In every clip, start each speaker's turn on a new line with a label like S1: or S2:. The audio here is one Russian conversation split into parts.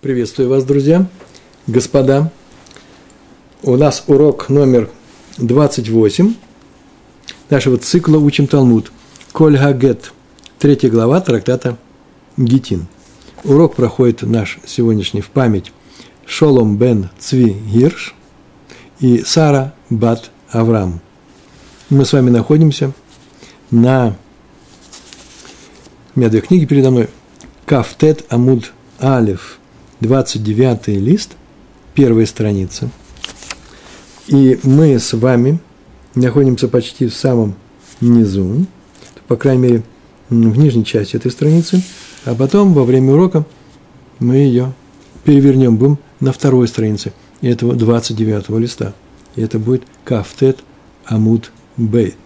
S1: Приветствую вас, друзья, господа. У нас урок номер 28 нашего цикла «Учим Талмуд». Коль Гагет, третья глава трактата Гитин. Урок проходит наш сегодняшний в память Шолом бен Цви Гирш и Сара бат Авраам. Мы с вами находимся на... У меня две книги передо мной. Кафтет Амуд Алиф – 29 лист, первая страница. И мы с вами находимся почти в самом низу, по крайней мере, в нижней части этой страницы, а потом во время урока мы ее перевернем, будем на второй странице этого 29 листа. И это будет Кафтет Амуд Бейт.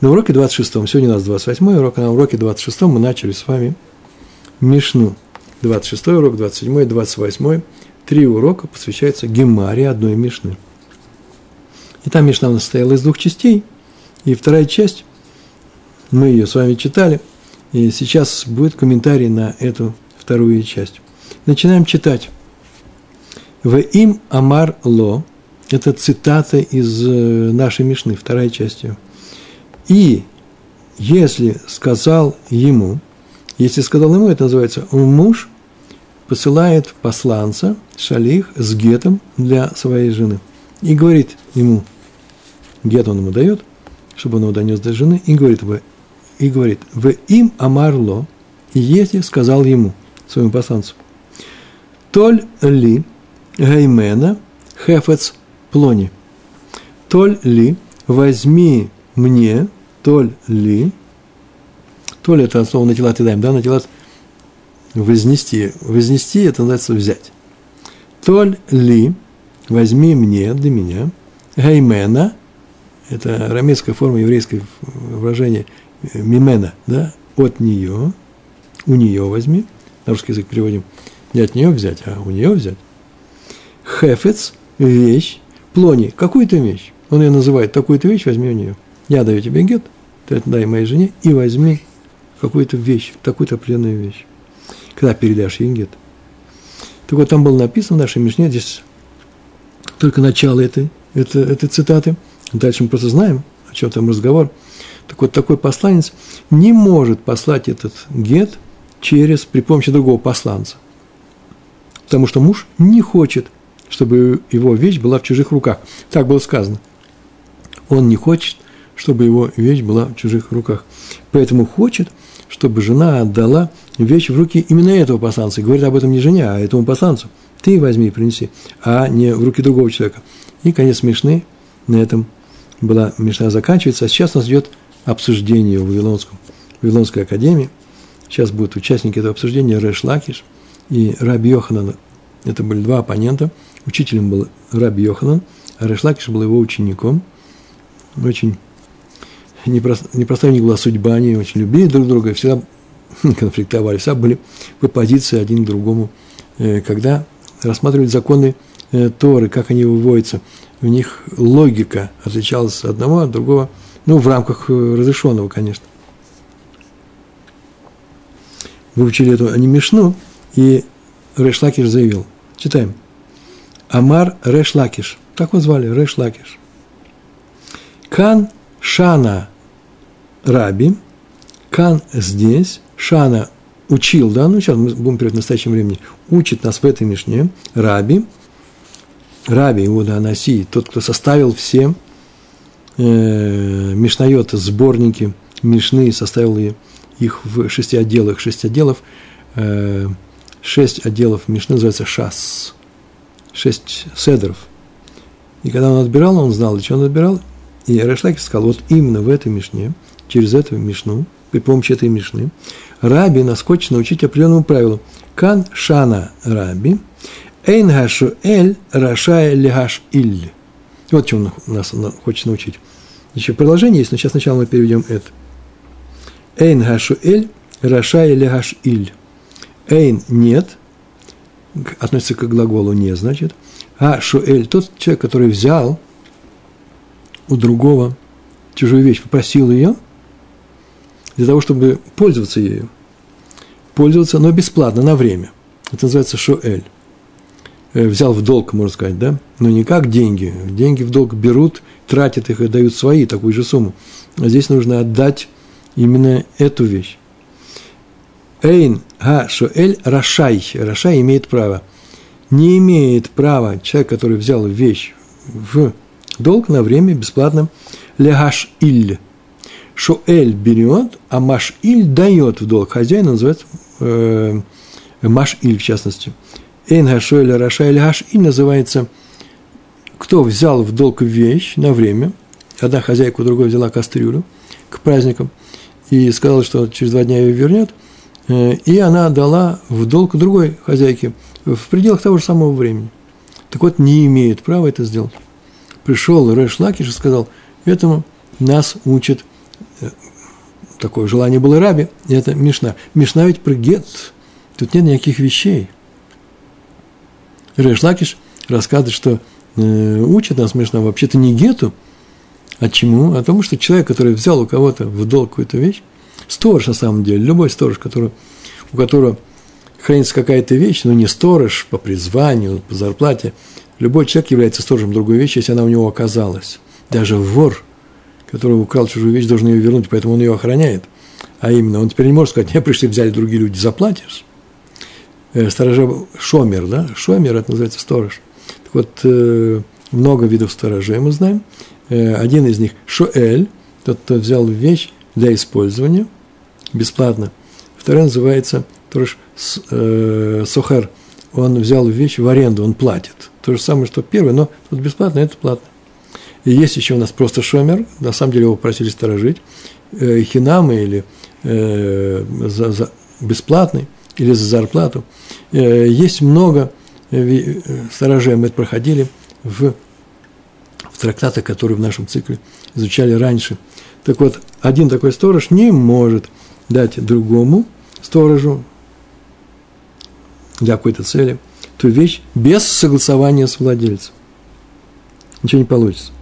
S1: На уроке 26, сегодня у нас 28 урок, а на уроке 26 мы начали с вами Мишну. 26 урок, 27, 28. Три урока посвящаются Гемаре одной Мишны. И там Мишна у нас состояла из двух частей. И вторая часть, мы ее с вами читали. И сейчас будет комментарий на эту вторую часть. Начинаем читать. В им Амар Ло. Это цитата из э, нашей Мишны, вторая часть. И если сказал ему, если сказал ему, это называется муж посылает посланца, шалих, с гетом для своей жены. И говорит ему, гет он ему дает, чтобы он его донес до жены, и говорит, в, и говорит, в им амарло, если сказал ему, своему посланцу, толь ли гаймена хефец плони, толь ли возьми мне, толь ли, толь это слово на тела ты даем, да, на тела вознести. Вознести – это называется взять. Толь ли, возьми мне, для меня, гаймена, это арамейская форма еврейского выражения мимена, да, от нее, у нее возьми, на русский язык переводим, не от нее взять, а у нее взять. Хефец – вещь, плони – какую-то вещь. Он ее называет, такую-то вещь возьми у нее. Я даю тебе гет, ты дай моей жене, и возьми какую-то вещь, такую-то определенную вещь когда передашь Ингет. Так вот, там было написано в нашей Мишне, здесь только начало этой, этой, этой цитаты. Дальше мы просто знаем, о чем там разговор. Так вот, такой посланец не может послать этот гет через, при помощи другого посланца. Потому что муж не хочет, чтобы его вещь была в чужих руках. Так было сказано. Он не хочет, чтобы его вещь была в чужих руках. Поэтому хочет, чтобы жена отдала вещь в руки именно этого посланца. И говорит об этом не жене, а этому посланцу. Ты возьми и принеси, а не в руки другого человека. И конец Мишны на этом была Мишна заканчивается. А сейчас нас идет обсуждение в Вавилонском, Вавилонской академии. Сейчас будут участники этого обсуждения Рэш Лакиш и Раби Йоханан. Это были два оппонента. Учителем был Раби Йоханан, а Рэш Лакиш был его учеником. Очень непростая у них была судьба, они очень любили друг друга, всегда конфликтовали, всегда были в оппозиции один к другому, э, когда рассматривали законы э, Торы, как они выводятся, у них логика отличалась от одного от другого, ну, в рамках э, разрешенного, конечно. Выучили эту анимишну, и Решлакиш заявил, читаем, Амар Решлакиш, так его звали, Решлакиш. Кан Шана Раби, Кан здесь, Шана учил, да, ну сейчас мы будем перед настоящем времени, учит нас в этой Мишне, Раби, Раби Иуда Анаси, тот, кто составил все э, Мишнайоты, сборники Мишны, составил их в шести отделах, шесть отделов, э, шесть отделов Мишны называется Шас, шесть седров. И когда он отбирал, он знал, для чего он отбирал, и Решлакиш сказал, вот именно в этой Мишне – через эту Мишну, при помощи этой Мишны, Раби нас хочет научить определенному правилу. Кан шана раби, эйн хашу эль рашая лихаш иль. Вот чем он нас хочет научить. Еще продолжение есть, но сейчас сначала мы переведем это. Эйн хашу эль рашая лихаш иль. Эйн нет, относится к глаголу не, значит. А шуэль, тот человек, который взял у другого чужую вещь, попросил ее, для того, чтобы пользоваться ею. пользоваться, но бесплатно, на время. Это называется шоэль. Э, взял в долг, можно сказать, да? Но не как деньги. Деньги в долг берут, тратят их и дают свои, такую же сумму. А здесь нужно отдать именно эту вещь. Эйн га шоэль рашай. Рашай имеет право. Не имеет права человек, который взял вещь в долг на время бесплатно легаш иль. Шоэль берет, а маш-иль дает в долг. Хозяин называется э, маш-иль, в частности. Эйн гашоэль рашай гаш-иль называется, кто взял в долг вещь на время, одна хозяйка у другой взяла кастрюлю к праздникам и сказала, что через два дня ее вернет, э, и она дала в долг другой хозяйке в пределах того же самого времени. Так вот, не имеет права это сделать. Пришел Рэш Лакиш и сказал, этому нас учит такое желание было раби, это Мишна. Мишна ведь про гет, тут нет никаких вещей. Реш Лакиш рассказывает, что э, учит нас Мишна вообще-то не гету, а чему? А тому, что человек, который взял у кого-то в долг какую-то вещь, сторож на самом деле, любой сторож, который, у которого хранится какая-то вещь, но не сторож по призванию, по зарплате, любой человек является сторожем другой вещи, если она у него оказалась. Даже вор – который украл чужую вещь, должен ее вернуть, поэтому он ее охраняет. А именно, он теперь не может сказать, не пришли, взяли другие люди, заплатишь. Э, сторожа Шомер, да? Шомер, это называется сторож. Так вот, э, много видов сторожей мы знаем. Э, один из них – Шоэль, тот, кто взял вещь для использования бесплатно. Второй называется тоже Сухар. Он взял вещь в аренду, он платит. То же самое, что первый, но тут бесплатно, это платно. И есть еще у нас просто шомер, на самом деле его просили сторожить, э, хинамы или э, за, за, бесплатный, или за зарплату. Э, есть много э, сторожей, мы это проходили в, в трактатах, которые в нашем цикле изучали раньше. Так вот, один такой сторож не может дать другому сторожу для какой-то цели ту вещь без согласования с владельцем. Ничего не получится.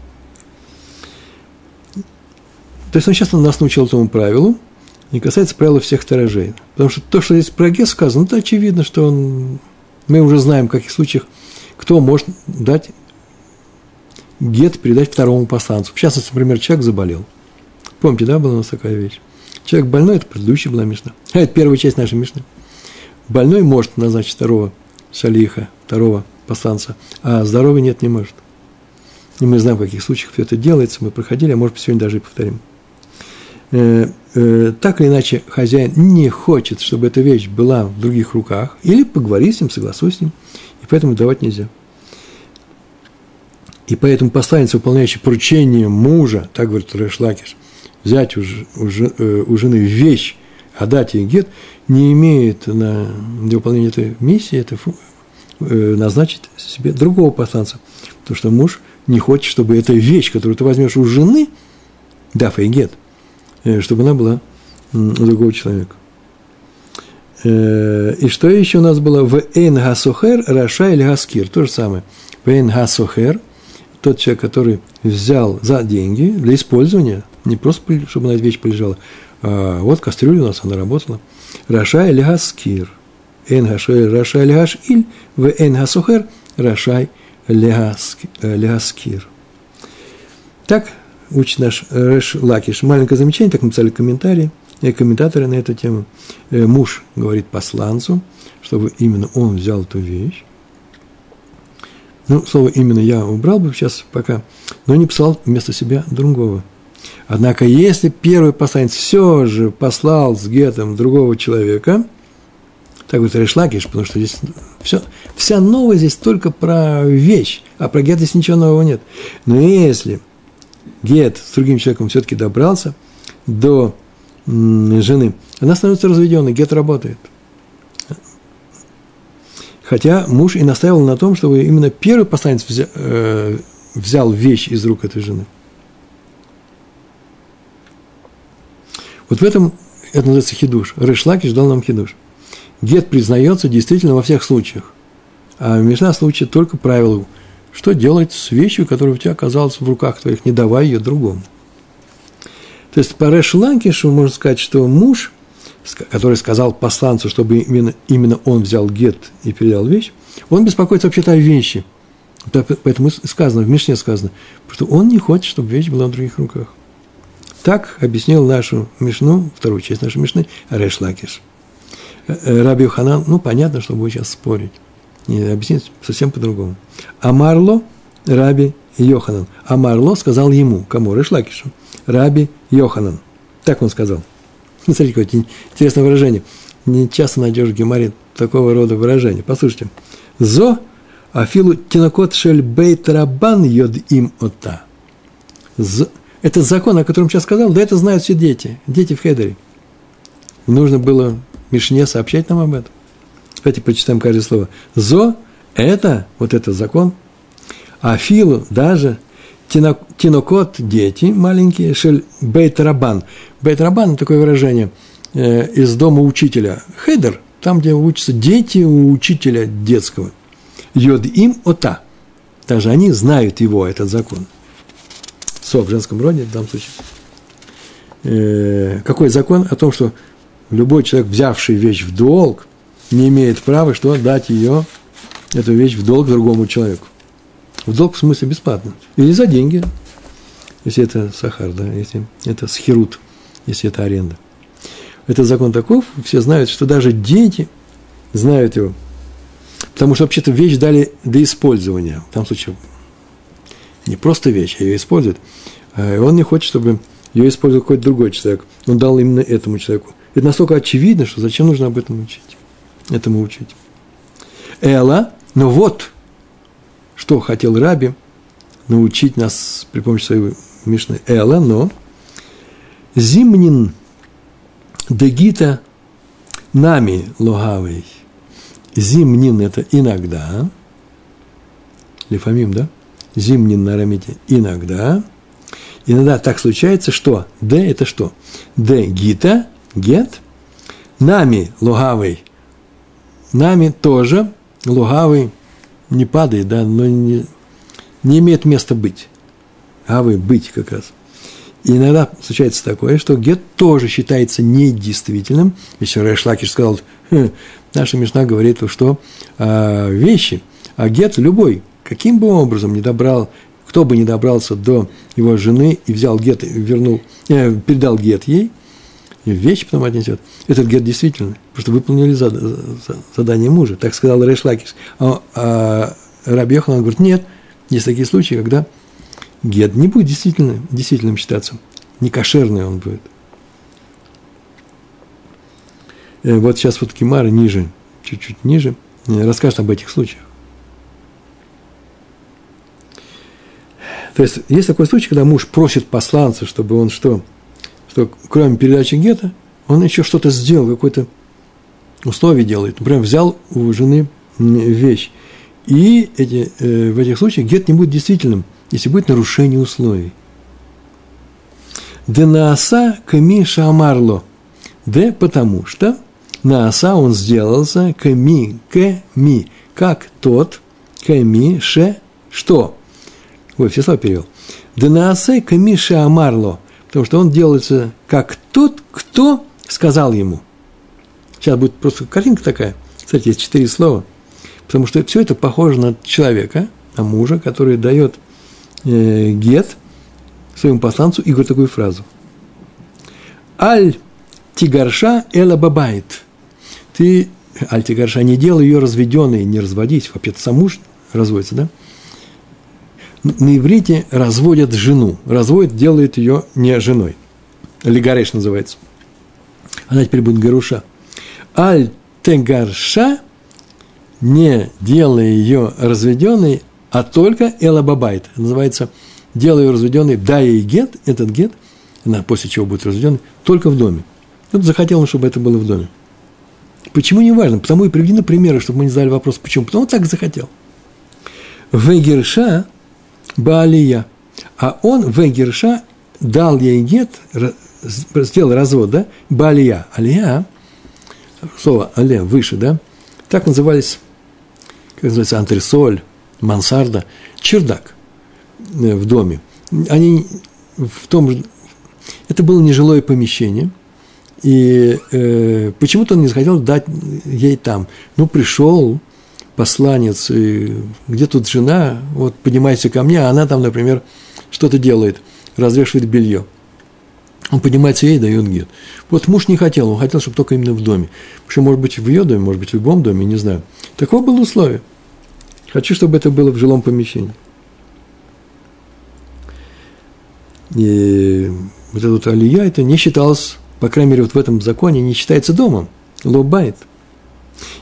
S1: То есть он сейчас нас научил этому правилу, не касается правила всех сторожей. Потому что то, что здесь про Гес сказано, это очевидно, что он, мы уже знаем, в каких случаях, кто может дать гет передать второму посланцу. В частности, например, человек заболел. Помните, да, была у нас такая вещь? Человек больной, это предыдущая была Мишна. А это первая часть нашей Мишны. Больной может назначить второго шалиха, второго посланца, а здоровый нет, не может. И мы знаем, в каких случаях все это делается, мы проходили, а может сегодня даже и повторим. Э, э, так или иначе хозяин не хочет, чтобы эта вещь была в других руках, или поговори с ним, согласуй с ним, и поэтому давать нельзя. И поэтому посланец, выполняющий поручение мужа, так говорит Решлакиш, взять у, у, э, у жены вещь, отдать ей гет, не имеет на, для выполнения этой миссии, это назначить себе другого посланца. Потому что муж не хочет, чтобы эта вещь, которую ты возьмешь у жены, дав ей гет, чтобы она была у другого человека. Э, и что еще у нас было? ואין השוכר רשאי להשכיר. То же самое. ואין השוכר, тот человек, который взял за деньги для использования, не просто, чтобы на вещь полежала, а вот кастрюля у нас, она работала. רשאי להשכיר. אין השואל רשאי להשאיל, ואין השוכר רשאי להשכיר. Так, учит наш Рэш Лакиш. Маленькое замечание, так написали комментарии, и комментаторы на эту тему. Э, муж говорит посланцу, чтобы именно он взял эту вещь. Ну, слово «именно» я убрал бы сейчас пока, но не посылал вместо себя другого. Однако, если первый посланец все же послал с гетом другого человека, так вот Решлакиш, потому что здесь все, вся новость здесь только про вещь, а про гет здесь ничего нового нет. Но если – Гет с другим человеком все-таки добрался до жены, она становится разведенной, Гет работает. Хотя муж и настаивал на том, чтобы именно первый посланец взял, э, взял вещь из рук этой жены. Вот в этом это называется хидуш. Решлакиш дал нам хидуш. Гет признается действительно во всех случаях. А Мишна случае только правилу что делать с вещью, которая у тебя оказалась в руках твоих, не давай ее другому. То есть по Рэш Ланкишу можно сказать, что муж который сказал посланцу, чтобы именно, именно он взял гет и передал вещь, он беспокоится вообще-то о вещи. Поэтому сказано, в Мишне сказано, что он не хочет, чтобы вещь была в других руках. Так объяснил нашу Мишну, вторую часть нашей Мишны, Реш Лакиш. Э, э, Раби Ханан, ну, понятно, что будет сейчас спорить. Объяснить совсем по-другому. Амарло, Раби Йоханан. Амарло сказал ему, кому? Решлакишу. Раби Йоханан. Так он сказал. Смотрите, какое интересное выражение. Не часто найдешь в Гемаре такого рода выражения. Послушайте. Зо афилу тинокот шель бейт рабан йод им ота. Это закон, о котором сейчас сказал, да это знают все дети, дети в Хедере. Нужно было Мишне сообщать нам об этом. Давайте почитаем каждое слово. Зо – это, вот это закон. А филу даже тинокот – дети маленькие, шель бейт рабан. Бейт рабан – такое выражение э, из дома учителя. Хедер – там, где учатся дети у учителя детского. Йод им ота. Даже они знают его, этот закон – со в женском роде в данном случае. Э, какой закон о том, что любой человек, взявший вещь в долг, не имеет права, что дать ее, эту вещь в долг другому человеку. В долг в смысле бесплатно. Или за деньги, если это сахар, да, если это схерут, если это аренда. Это закон таков, все знают, что даже дети знают его. Потому что вообще-то вещь дали до использования. В том случае не просто вещь, а ее использует. А он не хочет, чтобы ее использовал какой-то другой человек. Он дал именно этому человеку. Это настолько очевидно, что зачем нужно об этом учить? Этому учить. Эла, но вот, что хотел Раби научить нас при помощи своей Мишны. Эла, но зимнин дегита нами логавый. Зимнин – это иногда, лифамим, да? Зимнин на арамите иногда – Иногда так случается, что Д – это что? Д – гита, гет, нами лугавый, нами тоже лугавый не падает, да, но не, не имеет места быть. Гавый – быть как раз. И иногда случается такое, что гет тоже считается недействительным. Если Рэш Лакиш сказал, хм, наша Мишна говорит, что а, вещи, а гет любой, каким бы образом не добрал, кто бы не добрался до его жены и взял гет, вернул, э, передал гет ей, и вещи потом отнесет. Этот гет действителен, потому что выполнили задание мужа. Так сказал Рэш Лакиш. А, а Раби Йоханан говорит, нет, есть такие случаи, когда гет не будет действительно, действительным считаться. Не кошерный он будет. Э, вот сейчас вот Кимара ниже, чуть-чуть ниже, э, расскажет об этих случаях. То есть, есть такой случай, когда муж просит посланца, чтобы он что? Что кроме передачи гетто, он еще что-то сделал, какое-то условие делает. Например, взял у жены вещь. И эти, э, в этих случаях гет не будет действительным, если будет нарушение условий. Де нааса ками шамарло. Де потому что нааса он сделался ками, ками, как тот, ками, ше, что? Ой, все слова перевел. Денаасе камиша амарло, потому что он делается как тот, кто сказал ему. Сейчас будет просто картинка такая. Кстати, есть четыре слова. Потому что все это похоже на человека, на мужа, который дает э, гет своему посланцу и говорит такую фразу. Аль тигарша эла бабайт. Ты, аль тигарша, не делай ее разведенной, не разводись. Вообще-то сам муж разводится, да? На иврите разводят жену. Разводят, делают ее не женой. Лигареш называется. Она теперь будет Гаруша. Аль тегарша, не делая ее разведенной, а только элабабайт. Называется, делая ее разведенной, дай ей гет, этот гет, она после чего будет разведенной, только в доме. Вот захотел он, чтобы это было в доме. Почему не важно? Потому и приведены примеры, чтобы мы не задали вопрос, почему. Потому он так захотел. Вегерша Баалия. А он, Вегерша, дал ей гет, сделал развод, да, Баалия. Алия, слово Алия, выше, да, так назывались, как называется, антресоль, мансарда, чердак э, в доме. Они в том же, это было нежилое помещение, И э, почему-то он не захотел дать ей там. Ну, пришел посланец, и где тут жена, вот поднимайся ко мне, а она там, например, что-то делает, развешивает белье. Он поднимается ей и дает гет. Вот муж не хотел, он хотел, чтобы только именно в доме. Что, может быть, в ее доме, может быть, в любом доме, не знаю. Такое было условие. Хочу, чтобы это было в жилом помещении. И вот эта вот алия, это не считалось, по крайней мере, вот в этом законе, не считается домом. Лобайт.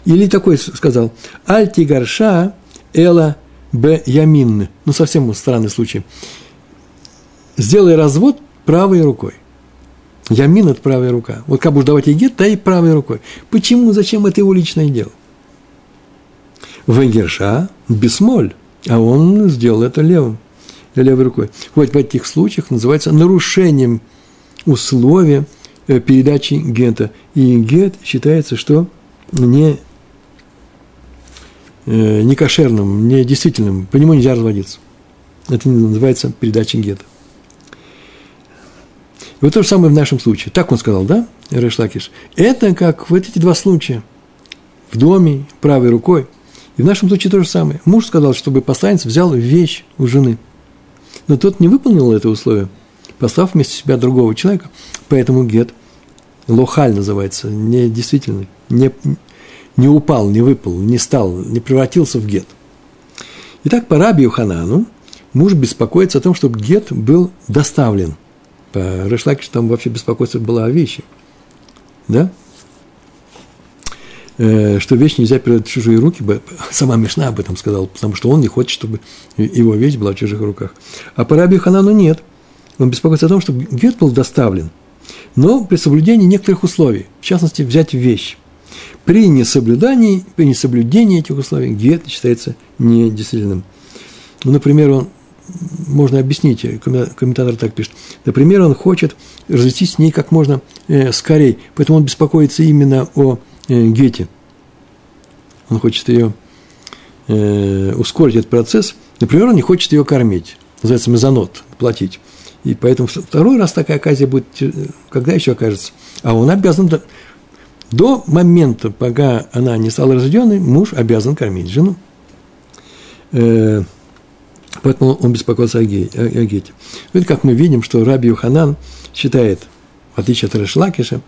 S1: Или такой сказал, альти горша эла б ямин. Ну, совсем странный случай. Сделай развод правой рукой. Ямин – это правая рука. Вот как будешь давать егет, дай правой рукой. Почему, зачем это его личное дело? Вегерша – бесмоль, а он сделал это левым, левой рукой. Вот в этих случаях называется нарушением условия э, передачи гета. И гет считается, что не, э, не кошерным, не действительным, по нему нельзя разводиться. Это называется передача гета. И вот то же самое в нашем случае. Так он сказал, да, Решлакиш? Это как вот эти два случая. В доме, правой рукой. И в нашем случае то же самое. Муж сказал, чтобы посланец взял вещь у жены. Но тот не выполнил это условие, послав вместо себя другого человека. Поэтому гет, лохаль называется, не действительный, не, не упал, не выпал, не стал, не превратился в гет. Итак, по Раби Ханану муж беспокоится о том, чтобы гет был доставлен – по Решлакишу там вообще беспокойство было о вещи. Да? Э, что вещь нельзя передать в чужие руки, сама Мишна об этом сказала, потому что он не хочет, чтобы его вещь была в чужих руках. А по Раби Ханану нет. Он беспокоится о том, чтобы гет был доставлен, но при соблюдении некоторых условий, в частности, взять вещь. При несоблюдании, при несоблюдении этих условий гет считается недействительным. Ну, например, он можно объяснить, комментатор так пишет. Например, он хочет развестись с ней как можно э, скорее, поэтому он беспокоится именно о э, Гете. Он хочет ее э, ускорить этот процесс. Например, он не хочет ее кормить, называется мезонот, платить. И поэтому второй раз такая оказия будет, э, когда еще окажется. А он обязан, до, момента, пока она не стала разведенной, муж обязан кормить жену. Э, Поэтому он беспокоится о, ге, о, о гете. Вот как мы видим, что Раби Юханан считает, в отличие от Решлакиша,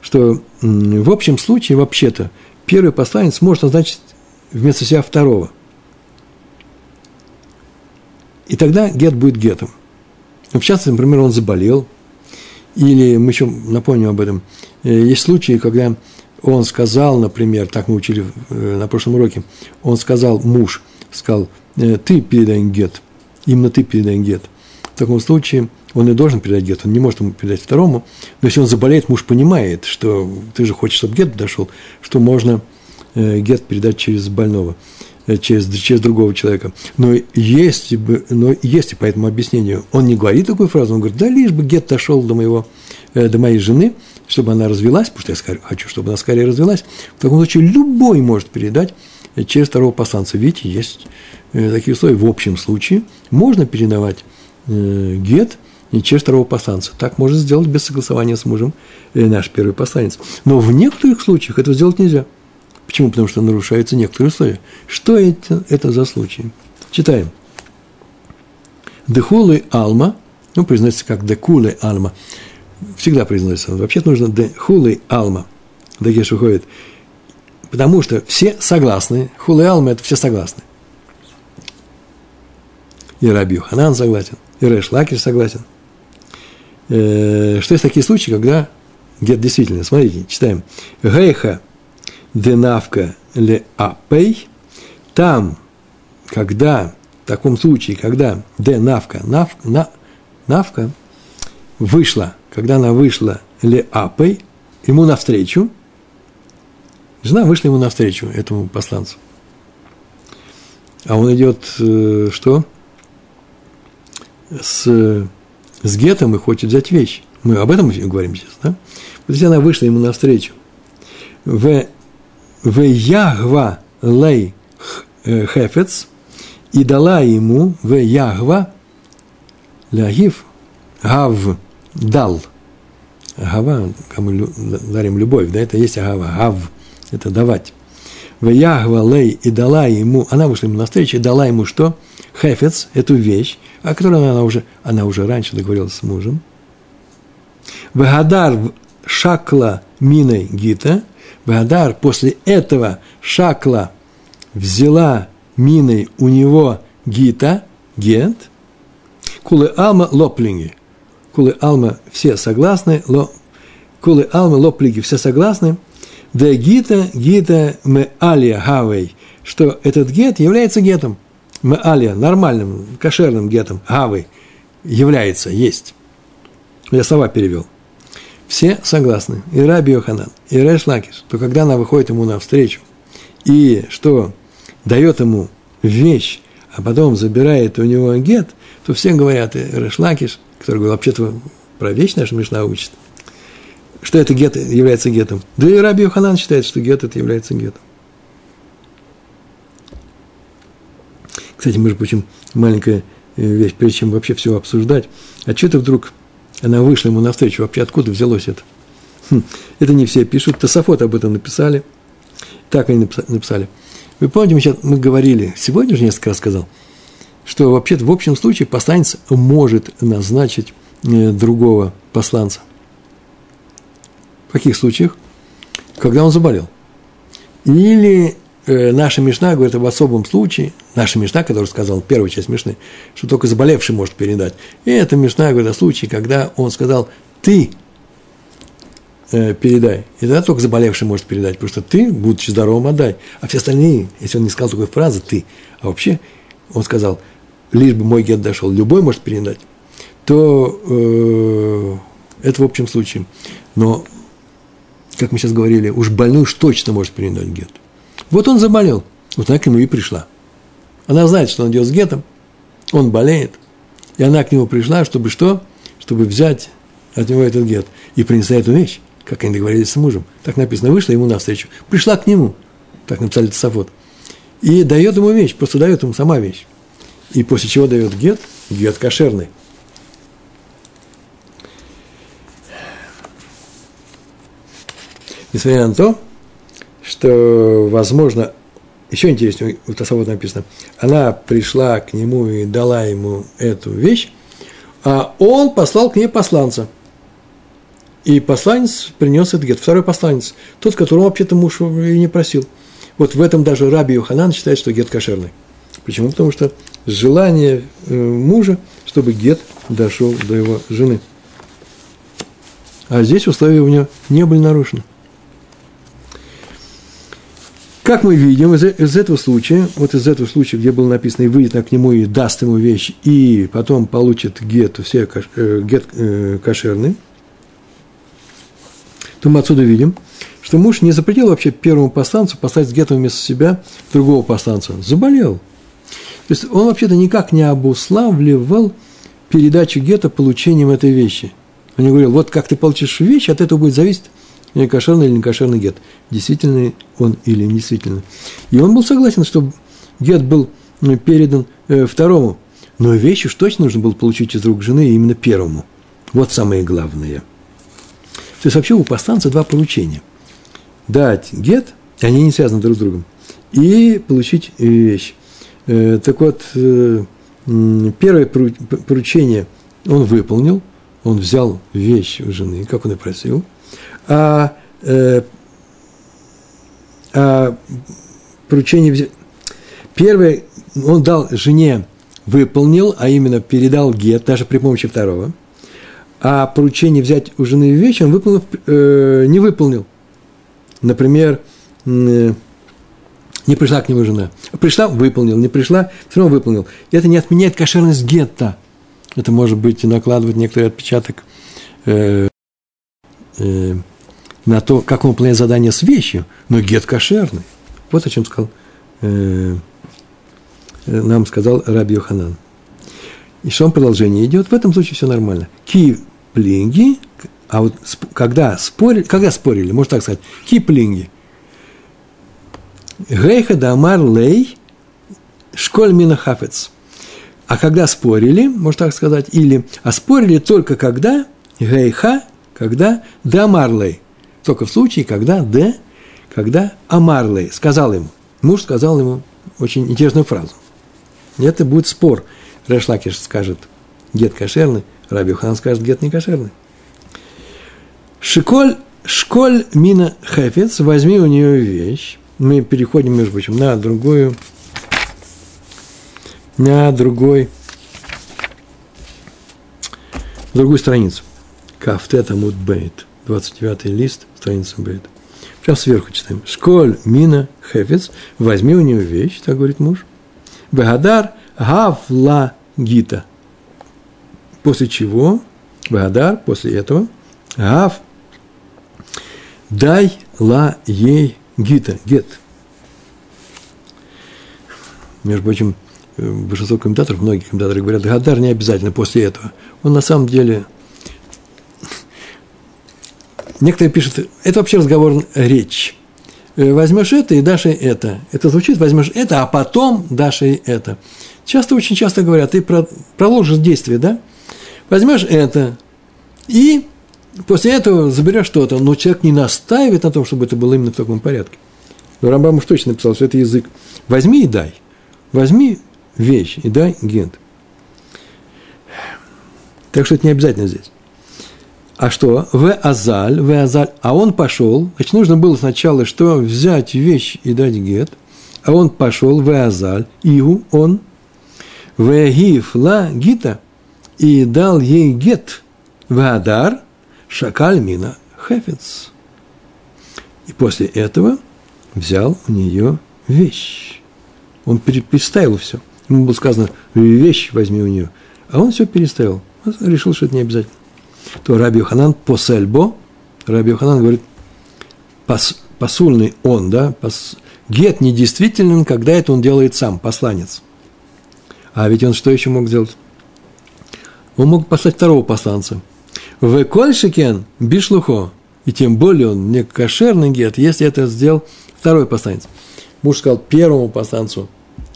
S1: что в общем случае, вообще-то, первый посланец может назначить вместо себя второго. И тогда гет будет гетом. В частности, например, он заболел, или мы еще напомним об этом, э, есть случаи, когда он сказал, например, так мы учили э, на прошлом уроке, он сказал, муж сказал, Э, ты передай гет, именно ты передай гет. В таком случае он и должен передать гет, он не может ему передать второму. Но если он заболеет, муж понимает, что ты же хочешь, чтобы гет дошел, что можно гет передать через больного, через, через другого человека. Но бы, но если по этому объяснению он не говорит такую фразу, он говорит, да лишь бы гет дошел до, моего, до моей жены, чтобы она развелась, потому что я хочу, чтобы она скорее развелась, в таком случае любой может передать через второго посланца. Видите, есть Э, такие условия в общем случае можно передавать э, гет через второго посланца. Так можно сделать без согласования с мужем э, наш первый посланец. Но в некоторых случаях этого сделать нельзя. Почему? Потому что нарушаются некоторые условия. Что это, это за случаи? Читаем. Дехулы алма, ну, произносится как декулы алма, всегда произносится. Вообще нужно дехулы алма. Дагеш выходит. Потому что все согласны. Хулы алма – это все согласны и Раби Ханан согласен, и Рэш Лакер согласен. Э, что есть такие случаи, когда гет действительно, смотрите, читаем. Гейха денавка ле апей, там, когда, в таком случае, когда денавка, нав, на, навка вышла, когда она вышла ле апей, ему навстречу, жена вышла ему навстречу, этому посланцу. А он идет, э, что? с, с гетом и хочет взять вещь. Мы об этом говорим сейчас, да? Вот если она вышла ему навстречу, в, в ягва лей э, хефец, и дала ему в ягва лягив гав дал. Гава, кому дарим любовь, да, это есть агава, гав, это давать. Ваягва лей и дала ему, она вышла ему навстречу и дала ему что? Хефец, эту вещь, о которой она уже, она уже раньше договорилась с мужем. Вагадар шакла миной гита, Вагадар после этого шакла взяла миной у него гита, гет, кулы алма лоплинги. Кулы алма все согласны, ло, кулы алма лоплинги все согласны – да гита, гита мы алия гавей, что этот гет является гетом. Мы алия, нормальным, кошерным гетом, гавей, является, есть. Я слова перевел. Все согласны, и Раби Йоханан, и Реш Лакиш, то когда она выходит ему навстречу, и что дает ему вещь, а потом забирает у него гет, то все говорят, и Реш Лакиш, который говорит, вообще-то про вещь наша Мишна учит – что это гет является гетом. Да и Раби Йоханан считает, что гет это является гетом. Кстати, мы же получим маленькая э, вещь, прежде чем вообще все обсуждать. А что это вдруг она вышла ему навстречу? Вообще откуда взялось это? Хм, это не все пишут. Тософот об этом написали. Так они написали. Вы помните, мы, сейчас, мы говорили, сегодня же несколько раз сказал, что вообще-то в общем случае посланец может назначить э, другого посланца. В каких случаях? Когда он заболел. Или э, наша Мишна говорит об особом случае, наша Мишна, которая сказала, первая часть Мишны, что только заболевший может передать. И эта Мишна говорит о случае, когда он сказал, ты э, передай. И тогда только заболевший может передать, потому что ты, будучи здоровым, отдай. А все остальные, если он не сказал такой фразы, ты, а вообще он сказал, лишь бы мой гет дошел, любой может передать, то э, это в общем случае. Но как мы сейчас говорили, уж больной уж точно может передать гет. Вот он заболел, вот она к нему и пришла. Она знает, что он идет с гетом, он болеет, и она к нему пришла, чтобы что? Чтобы взять от него этот гет и принесла эту вещь, как они договорились с мужем. Так написано, вышла ему навстречу, пришла к нему, так написали Тософот, и дает ему вещь, просто дает ему сама вещь. И после чего дает гет, гет кошерный – Несмотря на то, что, возможно, еще интереснее, у Тасавод написано, она пришла к нему и дала ему эту вещь, а он послал к ней посланца. И посланец принес этот гет. Второй посланец, тот, которого вообще-то муж и не просил. Вот в этом даже Раби Йоханан считает, что гет кошерный. Почему? Потому что желание э, мужа, чтобы гет дошел до его жены. А здесь условия у него не были нарушены. Как мы видим из, из этого случая, вот из этого случая, где было написано, и выйдет к нему и даст ему вещь, и потом получит гет, все э, гет э, кошерный, то мы отсюда видим, что муж не запретил вообще первому посланцу послать с вместо себя другого посланца. Заболел. То есть он вообще-то никак не обуславливал передачу гета получением этой вещи. Он не говорил, вот как ты получишь вещь, от этого будет зависеть или кошерный или не кошерный гет, действительный он или не действительный. И он был согласен, что гет был э, передан э, второму, но вещи уж точно нужно было получить из рук жены именно первому. Вот самое главное. То есть вообще у посланца два поручения. Дать гет, они не связаны друг с другом, и получить вещь. Э, так вот, э, первое поручение он выполнил, он взял вещь у жены, как он и просил – а, э, а поручение... Первое, он дал жене, выполнил, а именно передал гет, даже при помощи второго. А поручение взять у жены вещь он выполнил, э, не выполнил. Например, э, не пришла к нему жена. Пришла, выполнил, не пришла, все равно выполнил. И это не отменяет кошерность гетта. Это может быть накладывать некоторый отпечаток э, э, на то, как он выполняет задание с вещью, но гет кошерный. Вот о чем сказал, э, нам сказал Раби Йоханан. И что он продолжение идет, в этом случае все нормально. Киплинги, а вот когда спорили, когда спорили, можно так сказать, киплинги. Гейха дамар лей школь мина хафец. А когда спорили, можно так сказать, или а спорили только когда гейха когда да Марлей. Только в случае, когда да, когда Амарлей сказал ему. Муж сказал ему очень интересную фразу. Это будет спор. Решлакиш скажет гет кошерный, Раби Хан скажет гет не кошерный. Шиколь, школь мина хефец, возьми у нее вещь. Мы переходим, между прочим, на другую, на другой, другую страницу. Кафтета мудбейт, 29 лист, страница бейт. Сейчас сверху читаем. Школь мина хефец, возьми у нее вещь, так говорит муж. Багадар гавла гита. После чего, Багадар, после этого, гав дай ла ей гита, гет. Между прочим, большинство комментаторов, многие комментаторы говорят, Гадар не обязательно после этого. Он на самом деле... Некоторые пишут, это вообще разговор, речь. Э, возьмешь это и дашь ей это. Это звучит, возьмешь это, а потом дашь ей это. Часто, очень часто говорят, ты продолжишь действие, да? Возьмешь это и После этого заберешь что-то, но человек не настаивает на том, чтобы это было именно в таком порядке. Но Рамбам уж точно написал, что это язык. Возьми и дай. Возьми вещь и дай гент. Так что это не обязательно здесь. А что? В азаль, в азаль. А он пошел. Значит, нужно было сначала что? Взять вещь и дать гет. А он пошел в азаль. Игу он. В ла гита. И дал ей гет. В адар – Шакаль мина хефец. И после этого взял у нее вещь. Он переставил все. Ему было сказано, вещь возьми у нее. А он все переставил. Он решил, что это не обязательно. То Раби Йоханан посельбо, Раби Йоханан говорит, пос, посульный он, да, пос, гет недействителен, когда это он делает сам, посланец. А ведь он что еще мог сделать? Он мог послать второго посланца. В кольшикен бишлухо, и тем более он не кошерный гет, если это сделал второй посланец. Муж сказал первому посланцу,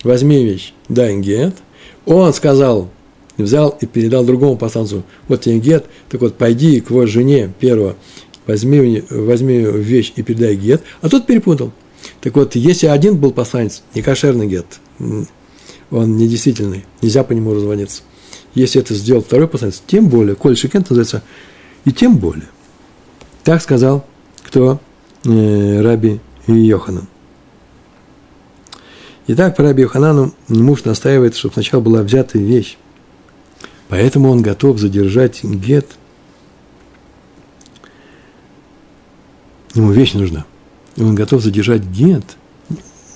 S1: возьми вещь, дай гет. Он сказал, взял и передал другому посланцу, вот тебе гет, так вот пойди к его жене первого, возьми, возьми вещь и передай гет, а тот перепутал. Так вот, если один был посланец, не кошерный гет, он недействительный, нельзя по нему разводиться – если это сделал второй посланец, тем более, коль шикент называется, и тем более. Так сказал кто? Э, Раби Йоханан. Итак, по Раби Йоханану муж настаивает, чтобы сначала была взята вещь. Поэтому он готов задержать гет. Ему вещь нужна. И он готов задержать гет.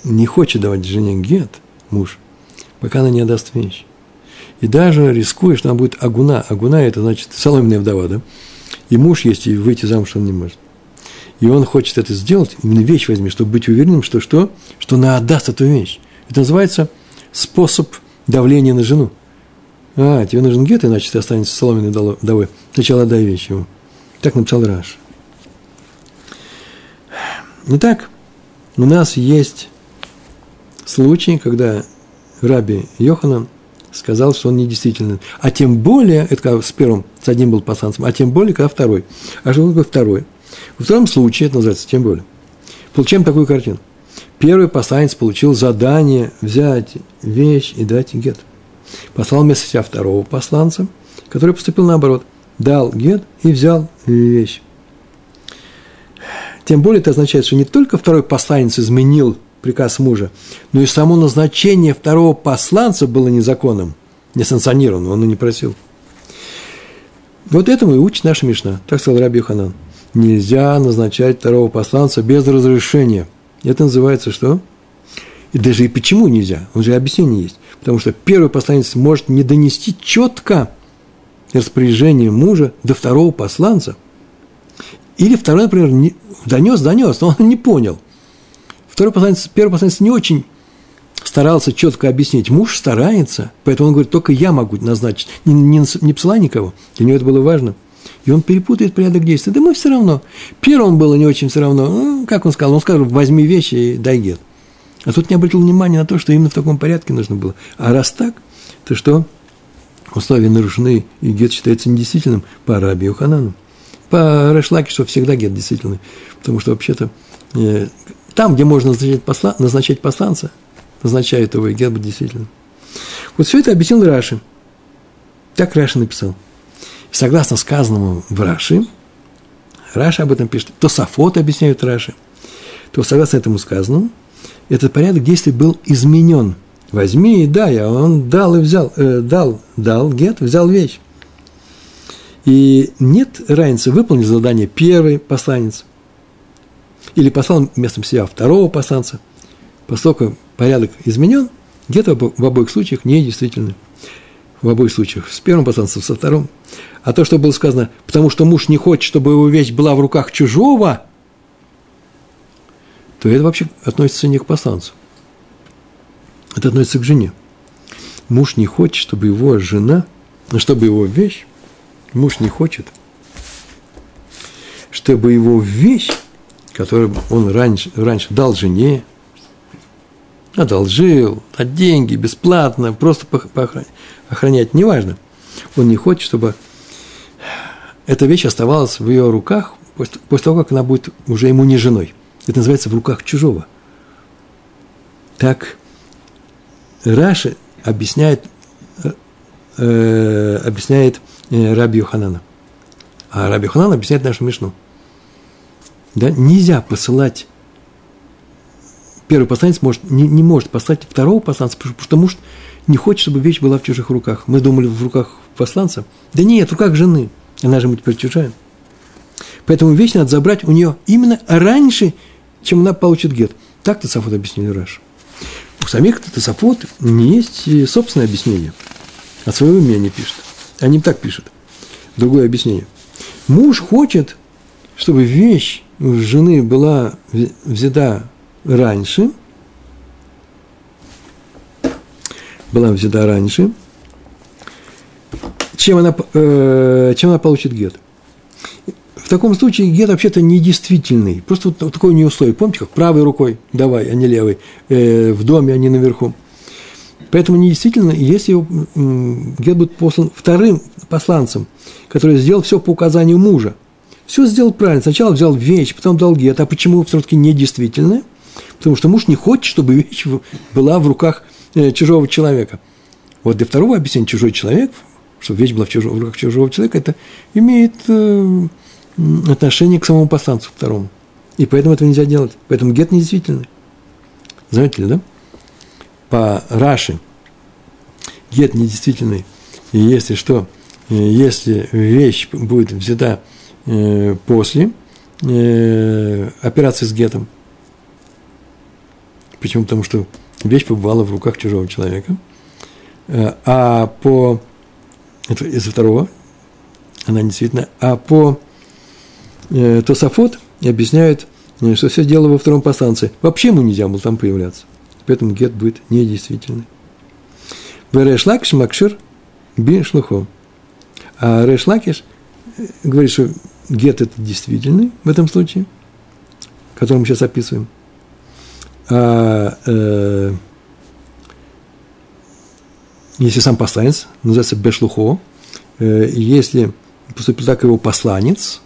S1: Не хочет давать жене гет, муж, пока она не отдаст вещь и даже рискуешь, что она будет агуна. Агуна – это значит соломенная вдова, да? И муж есть, и выйти замуж он не может. И он хочет это сделать, именно вещь возьми, чтобы быть уверенным, что что? Что она отдаст эту вещь. Это называется способ давления на жену. А, тебе нужен гет, иначе ты останешься соломенной вдовой. Сначала отдай вещь ему. Так написал Раш. Итак, у нас есть случай, когда Раби Йоханан – сказал, что он недействителен. А тем более, это когда с первым, с одним был посланцем, а тем более, когда второй. А что такое второй? Во втором случае, это называется тем более, получаем такую картину. Первый посланец получил задание взять вещь и дать гет. Послал вместо себя второго посланца, который поступил наоборот. Дал гет и взял вещь. Тем более это означает, что не только второй посланец изменил приказ мужа, но и само назначение второго посланца было незаконным, несанкционированным, он и не просил. Вот этому и учит наша Мишна, так сказал Раби Ханан. Нельзя назначать второго посланца без разрешения. Это называется что? И даже и почему нельзя? Он же объяснение есть. Потому что первый посланец может не донести четко распоряжение мужа до второго посланца. Или второй, например, не, донес, донес, но он не понял – Второй посланец, первый посланец не очень старался четко объяснить. Муж старается, поэтому он говорит, только я могу назначить. Не, не, не посылай никого. Для него это было важно. И он перепутает порядок действий. Да мы все равно. Первому было не очень все равно. Ну, как он сказал? Он сказал, возьми вещи и дай гет. А тут не обратил внимания на то, что именно в таком порядке нужно было. А раз так, то что? Условия нарушены, и гет считается недействительным по Арабию Ханану. по Решлаке, что всегда гет действительно. Потому что вообще-то э, там, где можно назначать, посла, назначать посланца, назначают его, и гет будет действительно. Вот все это объяснил Раши. Так Раши написал. согласно сказанному в Раши, Раши об этом пишет, то Сафот объясняют Раши, то согласно этому сказанному, этот порядок действий был изменен. Возьми и дай, а он дал и взял, э, дал, дал, гет, взял вещь. И нет разницы, выполнил задание первый посланец или послал вместо себя второго посланца. Поскольку порядок изменен, где-то в обоих случаях не действительно. В обоих случаях. С первым посланцем, со вторым. А то, что было сказано, потому что муж не хочет, чтобы его вещь была в руках чужого, то это вообще относится не к посланцу. Это относится к жене. Муж не хочет, чтобы его жена, чтобы его вещь, муж не хочет, чтобы его вещь, которую он раньше, раньше дал жене, одолжил, на деньги, бесплатно, просто охранять, неважно. Он не хочет, чтобы эта вещь оставалась в ее руках после того, как она будет уже ему не женой. Это называется в руках чужого. Так Раши объясняет, э, э объясняет э, Раби Йоханана. А Раби Йоханан объясняет нашу Мишну. Да? Нельзя посылать первый посланец может, не, не может послать второго посланца, потому что не хочет, чтобы вещь была в чужих руках. Мы думали, в руках посланца. Да нет, в руках жены. Она же ему теперь чужая. Поэтому вещь надо забрать у нее именно раньше, чем она получит гет. Так Тософот объяснили Раш. У самих Тософот не есть собственное объяснение. От своего имени они пишут. Они так пишут. Другое объяснение. Муж хочет, чтобы вещь жены была взята раньше, была взята раньше, чем она, э, чем она получит гет. В таком случае гет вообще-то недействительный. Просто вот, вот такое условие. Помните, как правой рукой давай, а не левой. Э, в доме, а не наверху. Поэтому недействительно, если гет будет послан вторым посланцем, который сделал все по указанию мужа. Все сделал правильно. Сначала взял вещь, потом дал гет. А почему все-таки недействительное? Потому что муж не хочет, чтобы вещь была в руках э, чужого человека. Вот для второго объяснения чужой человек, чтобы вещь была в, чужого, в руках чужого человека, это имеет э, отношение к самому посланцу второму. И поэтому этого нельзя делать. Поэтому гет недействительный. Знаете ли, да? По Раши гет недействительный. И если что, э, если вещь будет взята э, после э, операции с гетом, Почему? Потому что вещь побывала в руках чужого человека. А по... Это из второго. Она действительно... А по э, Тософот объясняют, э, что все дело во втором посланце. Вообще ему нельзя было там появляться. Поэтому гет будет недействительный. Берешлакиш макшир би шлухо. А Решлакиш э, говорит, что гет это действительный в этом случае, который мы сейчас описываем – а, э, если сам посланец, называется Бешлухо, э, если поступил так его посланец,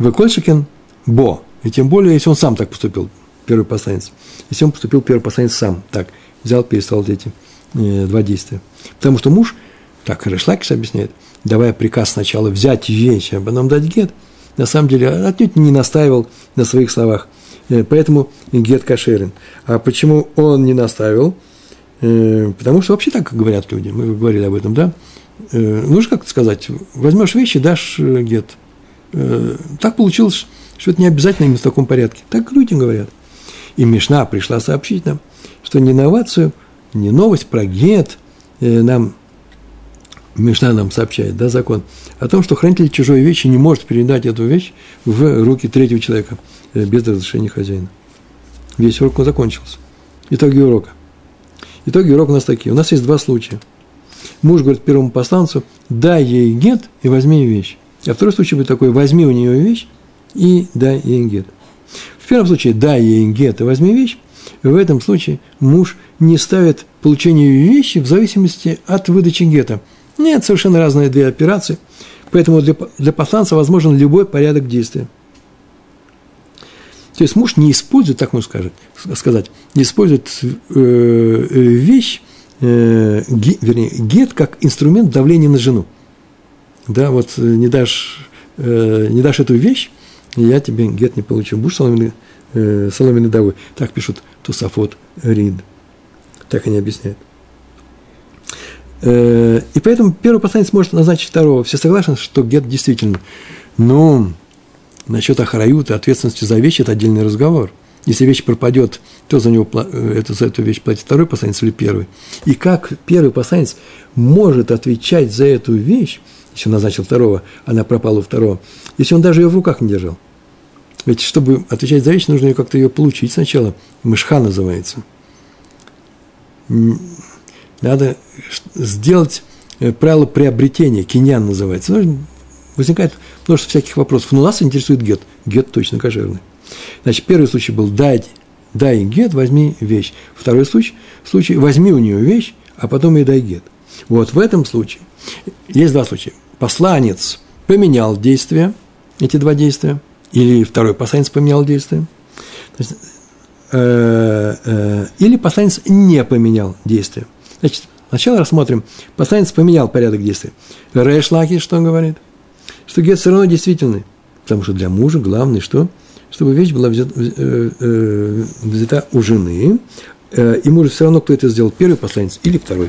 S1: Векольшикен Бо, и тем более, если он сам так поступил, первый посланец, если он поступил первый посланец сам, так, взял, перестал эти э, два действия. Потому что муж, так Решлакиш объясняет, давая приказ сначала взять вещи, а потом дать гет, на самом деле отнюдь не настаивал на своих словах – Э, поэтому гет кошерен. А почему он не наставил? Э, потому что вообще так говорят люди. Мы говорили об этом, да? Э, ну, как сказать, возьмешь вещи, дашь гет. Так получилось, что это не обязательно именно в таком порядке. Так люди говорят. И Мишна пришла сообщить нам, что не новацию, не новость про гет нам Мишна нам сообщает, да, закон, о том, что хранитель чужой вещи не может передать эту вещь в руки третьего человека – Э, без разрешения хозяина. Весь урок закончился. Итоги урока. Итоги урока у нас такие. У нас есть два случая. Муж говорит первому посланцу, дай ей гет и возьми вещь. А второй случай будет такой, возьми у нее вещь и дай ей гет. В первом случае, дай ей гет и возьми вещь. В этом случае муж не ставит получение вещи в зависимости от выдачи гета. Нет, совершенно разные две операции. Поэтому для, для посланца возможен любой порядок действия. То есть муж не использует, так можно сказать, сказать не использует э, э вещь, э, ге, вернее, гет как инструмент давления на жену. Да, вот э, не дашь, э, не дашь эту вещь, я тебе гет не получу. Будешь соломенный, э, соломенный довой. Так пишут Тусафот Рид. Так они объясняют. Э, и поэтому первый посланец может назначить второго. Все согласны, что гет действительно. Но насчет охраюта, ответственности за вещь – это отдельный разговор. Если вещь пропадет, то за, него, э, это, за эту вещь платит второй посланец или первый. И как первый посланец может отвечать за эту вещь, если он назначил второго, она пропала у второго, если он даже ее в руках не держал. Ведь чтобы отвечать за вещь, нужно ее как-то ее получить сначала. Мышха называется. Надо сделать э, правило приобретения, киньян называется. Ну, возникает множество всяких вопросов. Но нас интересует гет. Гет точно кошерный. Значит, первый случай был дай, дай гет, возьми вещь. Второй случай, случай возьми у нее вещь, а потом и дай гет. Вот в этом случае есть два случая. Посланец поменял действия, эти два действия, или второй посланец поменял действия. Э, э, или посланец не поменял действия. Значит, сначала рассмотрим. Посланец поменял порядок действий. Рэш Лаки что говорит? Что гет все равно действительный. Потому что для мужа главное что? Чтобы вещь была взята, э, э, взята у жены, э, и муж все равно, кто это сделал, первый посланец или второй.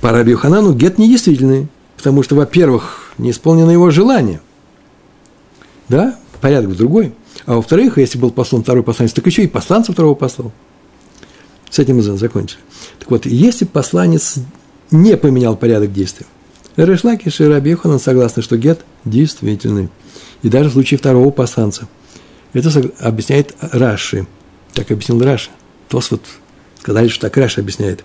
S1: По Раби Ханану гет недействительный, потому что, во-первых, не исполнено его желание. Да, порядок другой – а во-вторых, если был послан второй посланец, так еще и посланца второго послал. С этим мы закончили. Так вот, если посланец не поменял порядок действия, Решлаки и Раби Йоханан согласны, что гет действительный. И даже в случае второго посланца. Это объясняет Раши. Так объяснил Раши. Тос вот сказали, что так Раши объясняет.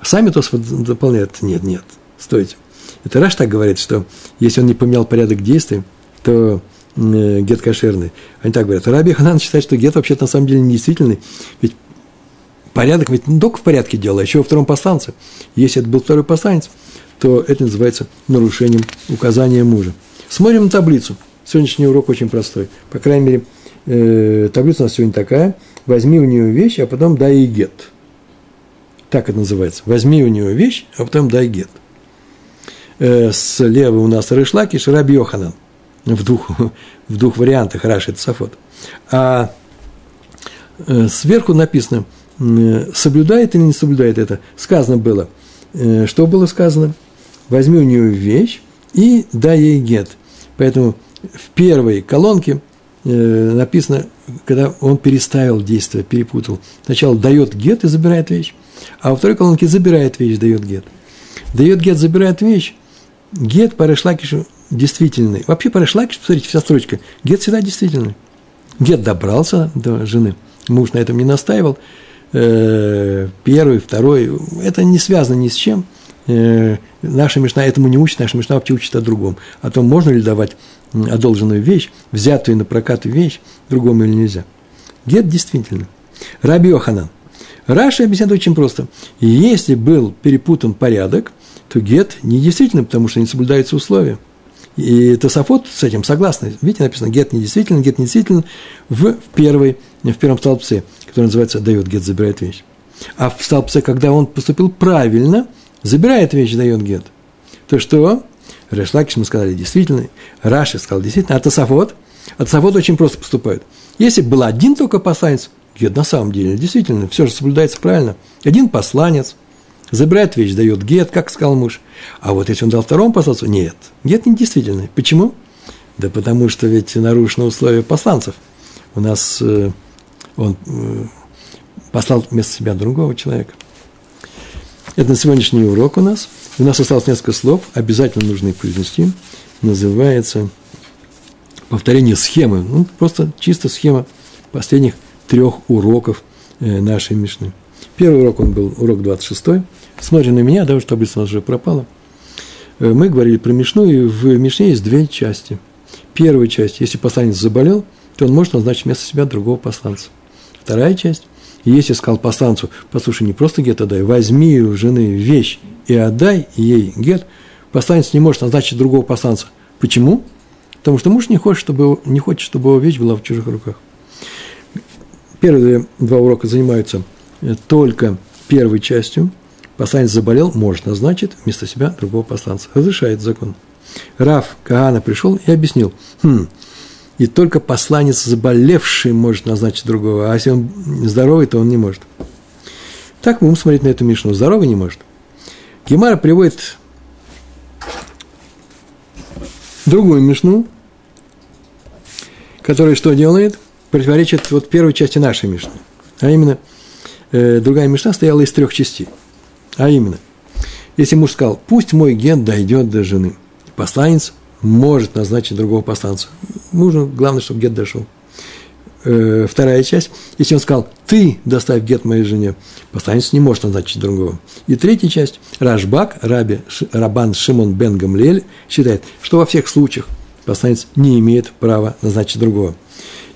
S1: А сами Тос вот дополняют. Нет, нет, стойте. Это Раш так говорит, что если он не поменял порядок действий, то Э, гет кошерный. Они так говорят. Раби Ханан считает, что гет вообще-то на самом деле не действительный. Ведь порядок ведь не только в порядке дела, а еще во втором посланце. Если это был второй посланец, то это называется нарушением указания мужа. Смотрим на таблицу. Сегодняшний урок очень простой. По крайней мере, э, таблица у нас сегодня такая. Возьми у нее вещь, а потом дай ей гет. Так это называется. Возьми у нее вещь, а потом дай гет. Э, слева у нас Рышлаки, Шараби Йоханан – в двух, в двух вариантах Раши это Сафот. А э, сверху написано, соблюдает или не соблюдает это. Сказано было, э, что было сказано? Возьми у нее вещь и дай ей гет. Поэтому в первой колонке э, написано, когда он переставил действие, перепутал. Сначала дает гет и забирает вещь, а во второй колонке забирает вещь, дает гет. Дает гет, забирает вещь. Гет по Решлакишу действительный. Вообще Парашлакиш, посмотрите, вся строчка. Гет всегда действительный. Гет добрался до жены. Муж на этом не настаивал. Э, первый, второй. Это не связано ни с чем. Э, наша Мишна этому не учит, наша Мишна вообще учит о другом. О том, можно ли давать одолженную вещь, взятую на прокат вещь, другому или нельзя. Гет действительно. Раби Йоханан. Раша объясняет очень просто. Если был перепутан порядок, то гет не действительно, потому что не соблюдаются условия. И Тософот с этим согласны. Видите, написано гет недействителен, гет недействителен в, в, первой, в первом столбце, который называется дает гет, забирает вещь. А в столбце, когда он поступил правильно, забирает вещь, дает гет. То что? Решлакиш мы сказали действительно, Раши сказал действительно, а Тософот? А Тософот очень просто поступает. Если был один только посланец, гет на самом деле, действительно, все же соблюдается правильно. Один посланец – Забирает вещь, дает гет, как сказал муж. А вот если он дал второму посланцу, нет, гет не действительный. Почему? Да потому что ведь нарушено условие посланцев. У нас э, он э, послал вместо себя другого человека. Это на сегодняшний урок у нас. У нас осталось несколько слов, обязательно нужно их произнести. Называется повторение схемы. Ну, просто чисто схема последних трех уроков э, нашей Мишны. Первый урок, он был урок 26 Смотри на меня, да, уже таблица у нас уже пропала. Э, мы говорили про Мишну, и в Мишне есть две части. Первая часть, если посланец заболел, то он может назначить вместо себя другого посланца. Вторая часть, Если сказал посланцу, послушай, не просто гет отдай, возьми у жены вещь и отдай ей гет, посланец не может назначить другого посланца. Почему? Потому что муж не хочет, чтобы, не хочет, чтобы его вещь была в чужих руках. Первые два урока занимаются э, только первой частью. Посланец заболел, может назначить вместо себя другого посланца. Разрешает закон. Раф Каана пришел и объяснил, хм, и только посланец заболевший может назначить другого, а если он здоровый, то он не может. Так мы будем смотреть на эту Мишну. Здоровый не может. Гемара приводит другую Мишну, которая что делает? Противоречит вот первой части нашей Мишны. А именно, э, другая Мишна стояла из трех частей. А именно, если муж сказал, пусть мой ген дойдет до жены, посланец может назначить другого посланца. Нужно, главное, чтобы гет дошел. Э, вторая часть, если он сказал, ты доставь гет моей жене, посланец не может назначить другого. И третья часть, Рашбак, Раби, Рабан Шимон бен Гамлель считает, что во всех случаях посланец не имеет права назначить другого.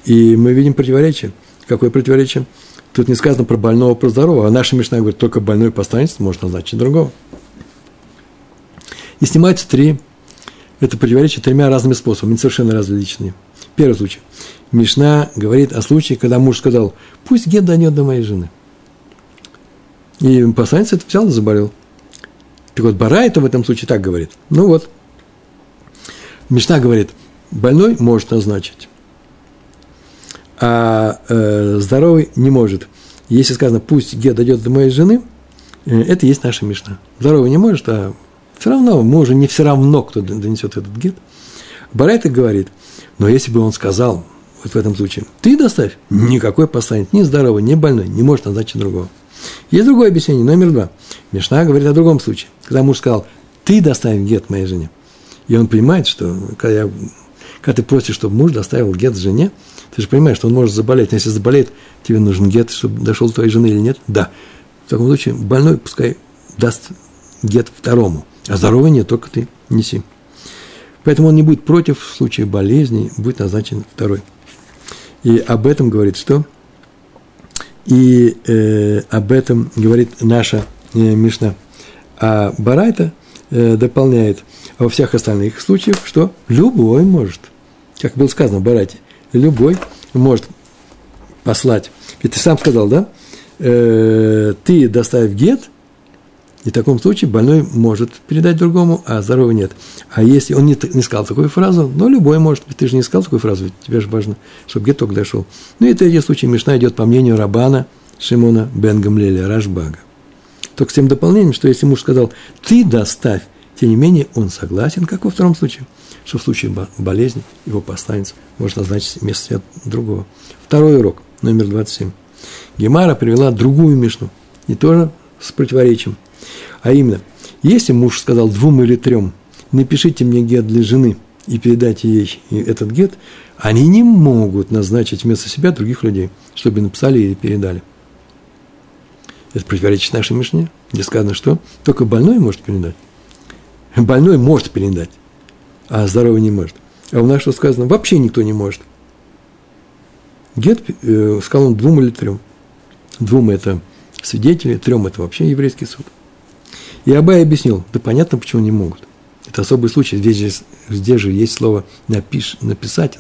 S1: И мы видим противоречие. Какое противоречие? Тут не сказано про больного, про здорового, а наша Мишна говорит, только больной посланец может назначить другого. И снимаются три это противоречие тремя разными способами, совершенно различные. Первый случай. Мишна говорит о случае, когда муж сказал, пусть гет дойдет до моей жены. И посланец это взял и заболел. Так вот, Бара это в этом случае так говорит. Ну вот. Мишна говорит, больной может назначить, а э, здоровый не может. Если сказано, пусть гет дойдет до моей жены, э, это есть наша Мишна. Здоровый не может, а все равно, мы уже не все равно, кто донесет этот гет. Барайта говорит, но если бы он сказал, вот в этом случае, ты доставь, никакой посланец, ни здоровый, ни больной, не может назначить другого. Есть другое объяснение, номер два. Мишна говорит о другом случае. Когда муж сказал, ты доставь гет моей жене. И он понимает, что когда, я, когда ты просишь, чтобы муж доставил гет жене, ты же понимаешь, что он может заболеть. Но если заболеет, тебе нужен гет, чтобы дошел до твоей жены или нет? Да. В таком случае больной пускай даст гет второму. А здоровый нет, только ты неси. Поэтому он не будет против в случае болезни, будет назначен второй. И об этом говорит что? И э, об этом говорит наша э, Мишна. А Барайта э, дополняет во всех остальных случаях, что любой может, как было сказано в Барайте, любой может послать. Ведь ты сам сказал, да? Э, ты доставь гет, и в таком случае больной может передать другому, а здоровый нет. А если он не, не сказал такую фразу, ну, любой может, ты же не сказал такую фразу, тебе же важно, чтобы геток дошел. Ну, и третий случай Мишна идет по мнению Рабана Шимона бен Гамлеля, Рашбага. Только с тем дополнением, что если муж сказал, ты доставь, тем не менее он согласен, как во втором случае, что в случае болезни его посланец может назначить вместо себя другого. Второй урок, номер 27. Гемара привела другую Мишну, и тоже с противоречием – а именно, если муж сказал двум или трем, напишите мне гет для жены и передайте ей этот гет, они не могут назначить вместо себя других людей, чтобы написали или передали. Это противоречит нашей Мишне, где сказано, что только больной может передать. Больной может передать, а здоровый не может. А у нас что сказано? Вообще никто не может. Гет э, сказал он двум или трем. Двум – это свидетели, трем – это вообще еврейский суд – и Абай объяснил, да понятно, почему не могут. Это особый случай, здесь же, здесь же есть слово напиш, написать,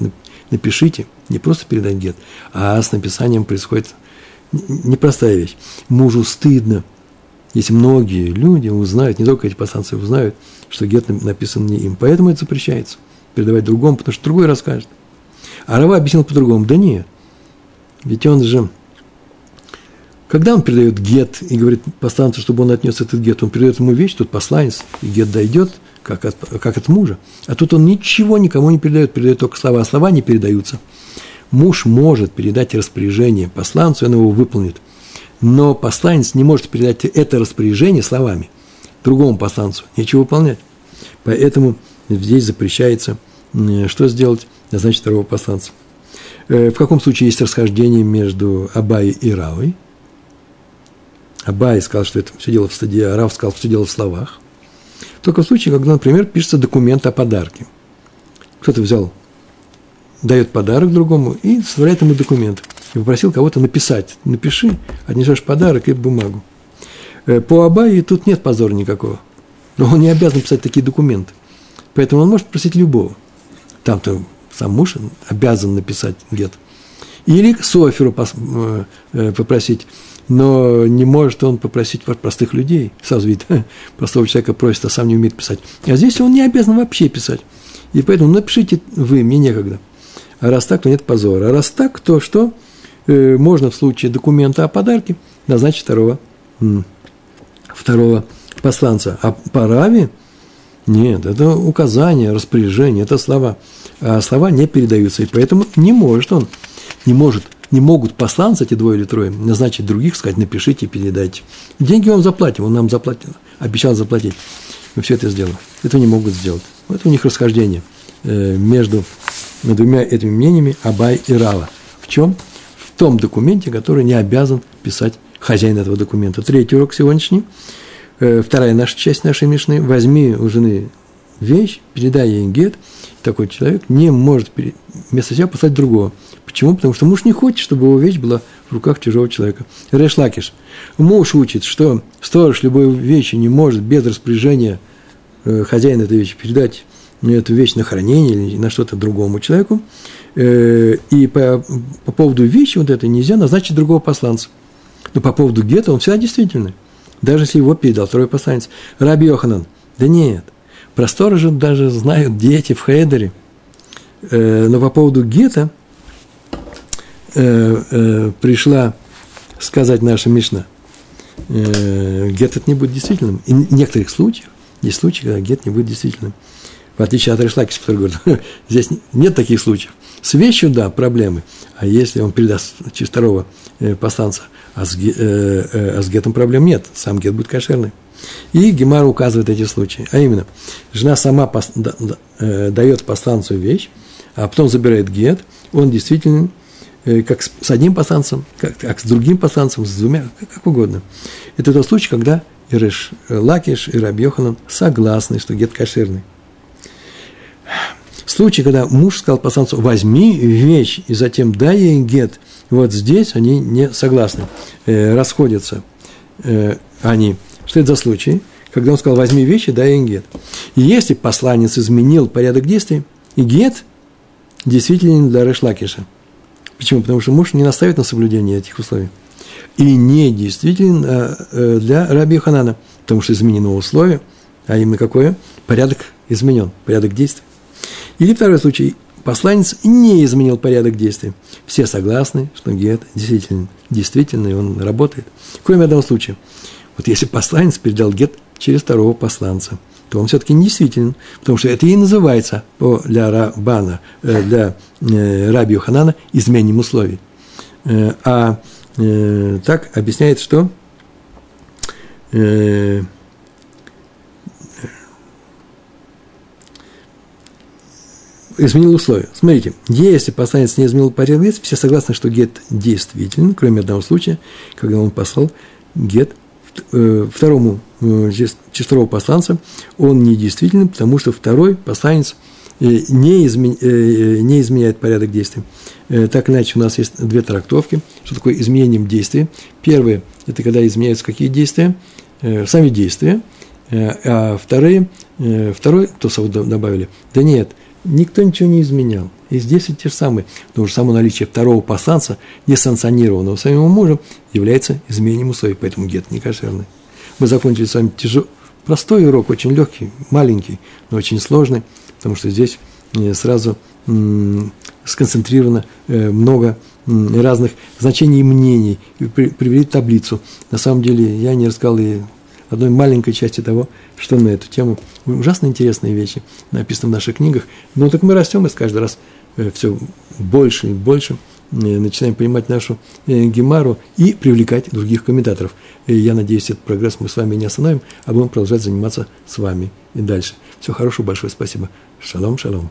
S1: напишите, не просто передать гет, а с написанием происходит непростая вещь. Мужу стыдно, если многие люди узнают, не только эти посланцы узнают, что гет написан не им. Поэтому это запрещается, передавать другому, потому что другой расскажет. А Рава объяснил по-другому, да нет, ведь он же когда он передает гет и говорит посланцу, чтобы он отнес этот гет, он передает ему вещь, тут посланец, и гет дойдет, как от, как от мужа. А тут он ничего никому не передает, передает только слова, а слова не передаются. Муж может передать распоряжение посланцу, он его выполнит. Но посланец не может передать это распоряжение словами другому посланцу, нечего выполнять. Поэтому здесь запрещается, что сделать, назначить второго посланца. Э, в каком случае есть расхождение между Абай и Равой? Абай сказал, что это все дело в стадии, а Рав сказал, что все дело в словах. Только в случае, когда, например, пишется документ о подарке. Кто-то взял, дает подарок другому и составляет ему документ. и попросил кого-то написать. Напиши, отнесешь подарок и бумагу. Э, по Абае тут нет позора никакого. Но он не обязан писать такие документы. Поэтому он может просить любого. Там-то сам муж обязан написать гет. Или Соферу э, э, попросить, но не может он попросить простых людей. Сразу видит, простого человека просит, а сам не умеет писать. А здесь он не обязан вообще писать. И поэтому напишите вы, мне некогда. А раз так, то нет позора. А раз так, то что? Э, можно в случае документа о подарке назначить второго, второго посланца. А по Раве нет, это указание, распоряжение, это слова. А слова не передаются, и поэтому не может он, не может, не могут посланцы, эти двое или трое, назначить других, сказать, напишите, передайте. Деньги вам заплатим, он нам заплатил, обещал заплатить. Мы все это сделаем. Это не могут сделать. Это у них расхождение э, между двумя этими мнениями Абай и Рава. В чем? В том документе, который не обязан писать хозяин этого документа. Третий урок сегодняшний – Э, вторая наша часть нашей Мишны, возьми у жены вещь, передай ей гет, такой человек не может вместо себя послать другого. Почему? Потому что муж не хочет, чтобы его вещь была в руках чужого человека. Реш Лакиш. Муж учит, что сторож любой вещи не может без распоряжения э, хозяина этой вещи передать эту вещь на хранение или на что-то другому человеку. Э, и по, по поводу вещи вот этой нельзя назначить другого посланца. Но по поводу гетто он всегда действительный даже если его передал второй посланец. Раби Йоханан, да нет, про сторожа даже знают дети в Хейдере. Э, но по поводу гетто э, э, пришла сказать наша Мишна, э, гет это не будет действительным. И в некоторых случаях, есть случаи, когда гет не будет действительным. В отличие от Решлакиса, который говорит, здесь нет таких случаев. С вещью, да, проблемы. А если он передаст через второго посланца, а с, э, а с гетом проблем нет, сам гет будет кошерный. И Гемара указывает эти случаи. А именно, жена сама пос, да, да, э, дает посланцу вещь, а потом забирает гет, он действительно как с, одним посланцем, как, как с другим посланцем, с двумя, как, как угодно. Это тот случай, когда Иреш Лакиш и Раби Йоханан согласны, что гет кошерный. Случай, когда муж сказал посланцу, возьми вещь и затем дай ей гет – вот здесь они не согласны, э, расходятся э, они. Что это за случай? Когда он сказал, возьми вещи, дай им гет. И если посланец изменил порядок действий, и гет действительно для Решлакиша. Почему? Потому что муж не наставит на соблюдение этих условий. И не действительно э, для Раби Ханана, потому что изменено условие, а именно какое? Порядок изменен, порядок действий. Или второй случай, посланец не изменил порядок действий. Все согласны, что гет действительно, действительно, и он работает. Кроме одного случая. Вот если посланец передал гет через второго посланца, то он все-таки не действителен, потому что это и называется для Рабана, э, для э, Раби Ханана изменением условий. Э, а так объясняет, что изменил условия. Смотрите, если посланец не изменил порядок все согласны, что гет действителен, кроме одного случая, когда он послал гет второму, э, через второго посланца, он не действителен, потому что второй посланец э, не, измен, не изменяет порядок действий. Так иначе у нас есть две трактовки, что такое изменением действия. Первое – это когда изменяются какие действия, сами действия, а вторые, второй, то добавили, да нет – Никто ничего не изменял. И здесь и те же самые. Потому что само наличие второго посланца, несанкционированного самим мужем, является изменением условий. Поэтому гет не кошерный. Мы закончили с вами тяжелый, простой урок, очень легкий, маленький, но очень сложный, потому что здесь э, сразу сконцентрировано э, много разных значений и мнений. Привели таблицу. На самом деле я не рассказал и одной маленькой части того, что на эту тему. Ужасно интересные вещи написаны в наших книгах. Но так мы растем, и с каждый раз э, все больше и больше э, начинаем понимать нашу э, гемару и привлекать других комментаторов. И я надеюсь, этот прогресс мы с вами не остановим, а будем продолжать заниматься с вами и дальше. Всего хорошего, большое спасибо. Шалом, шалом.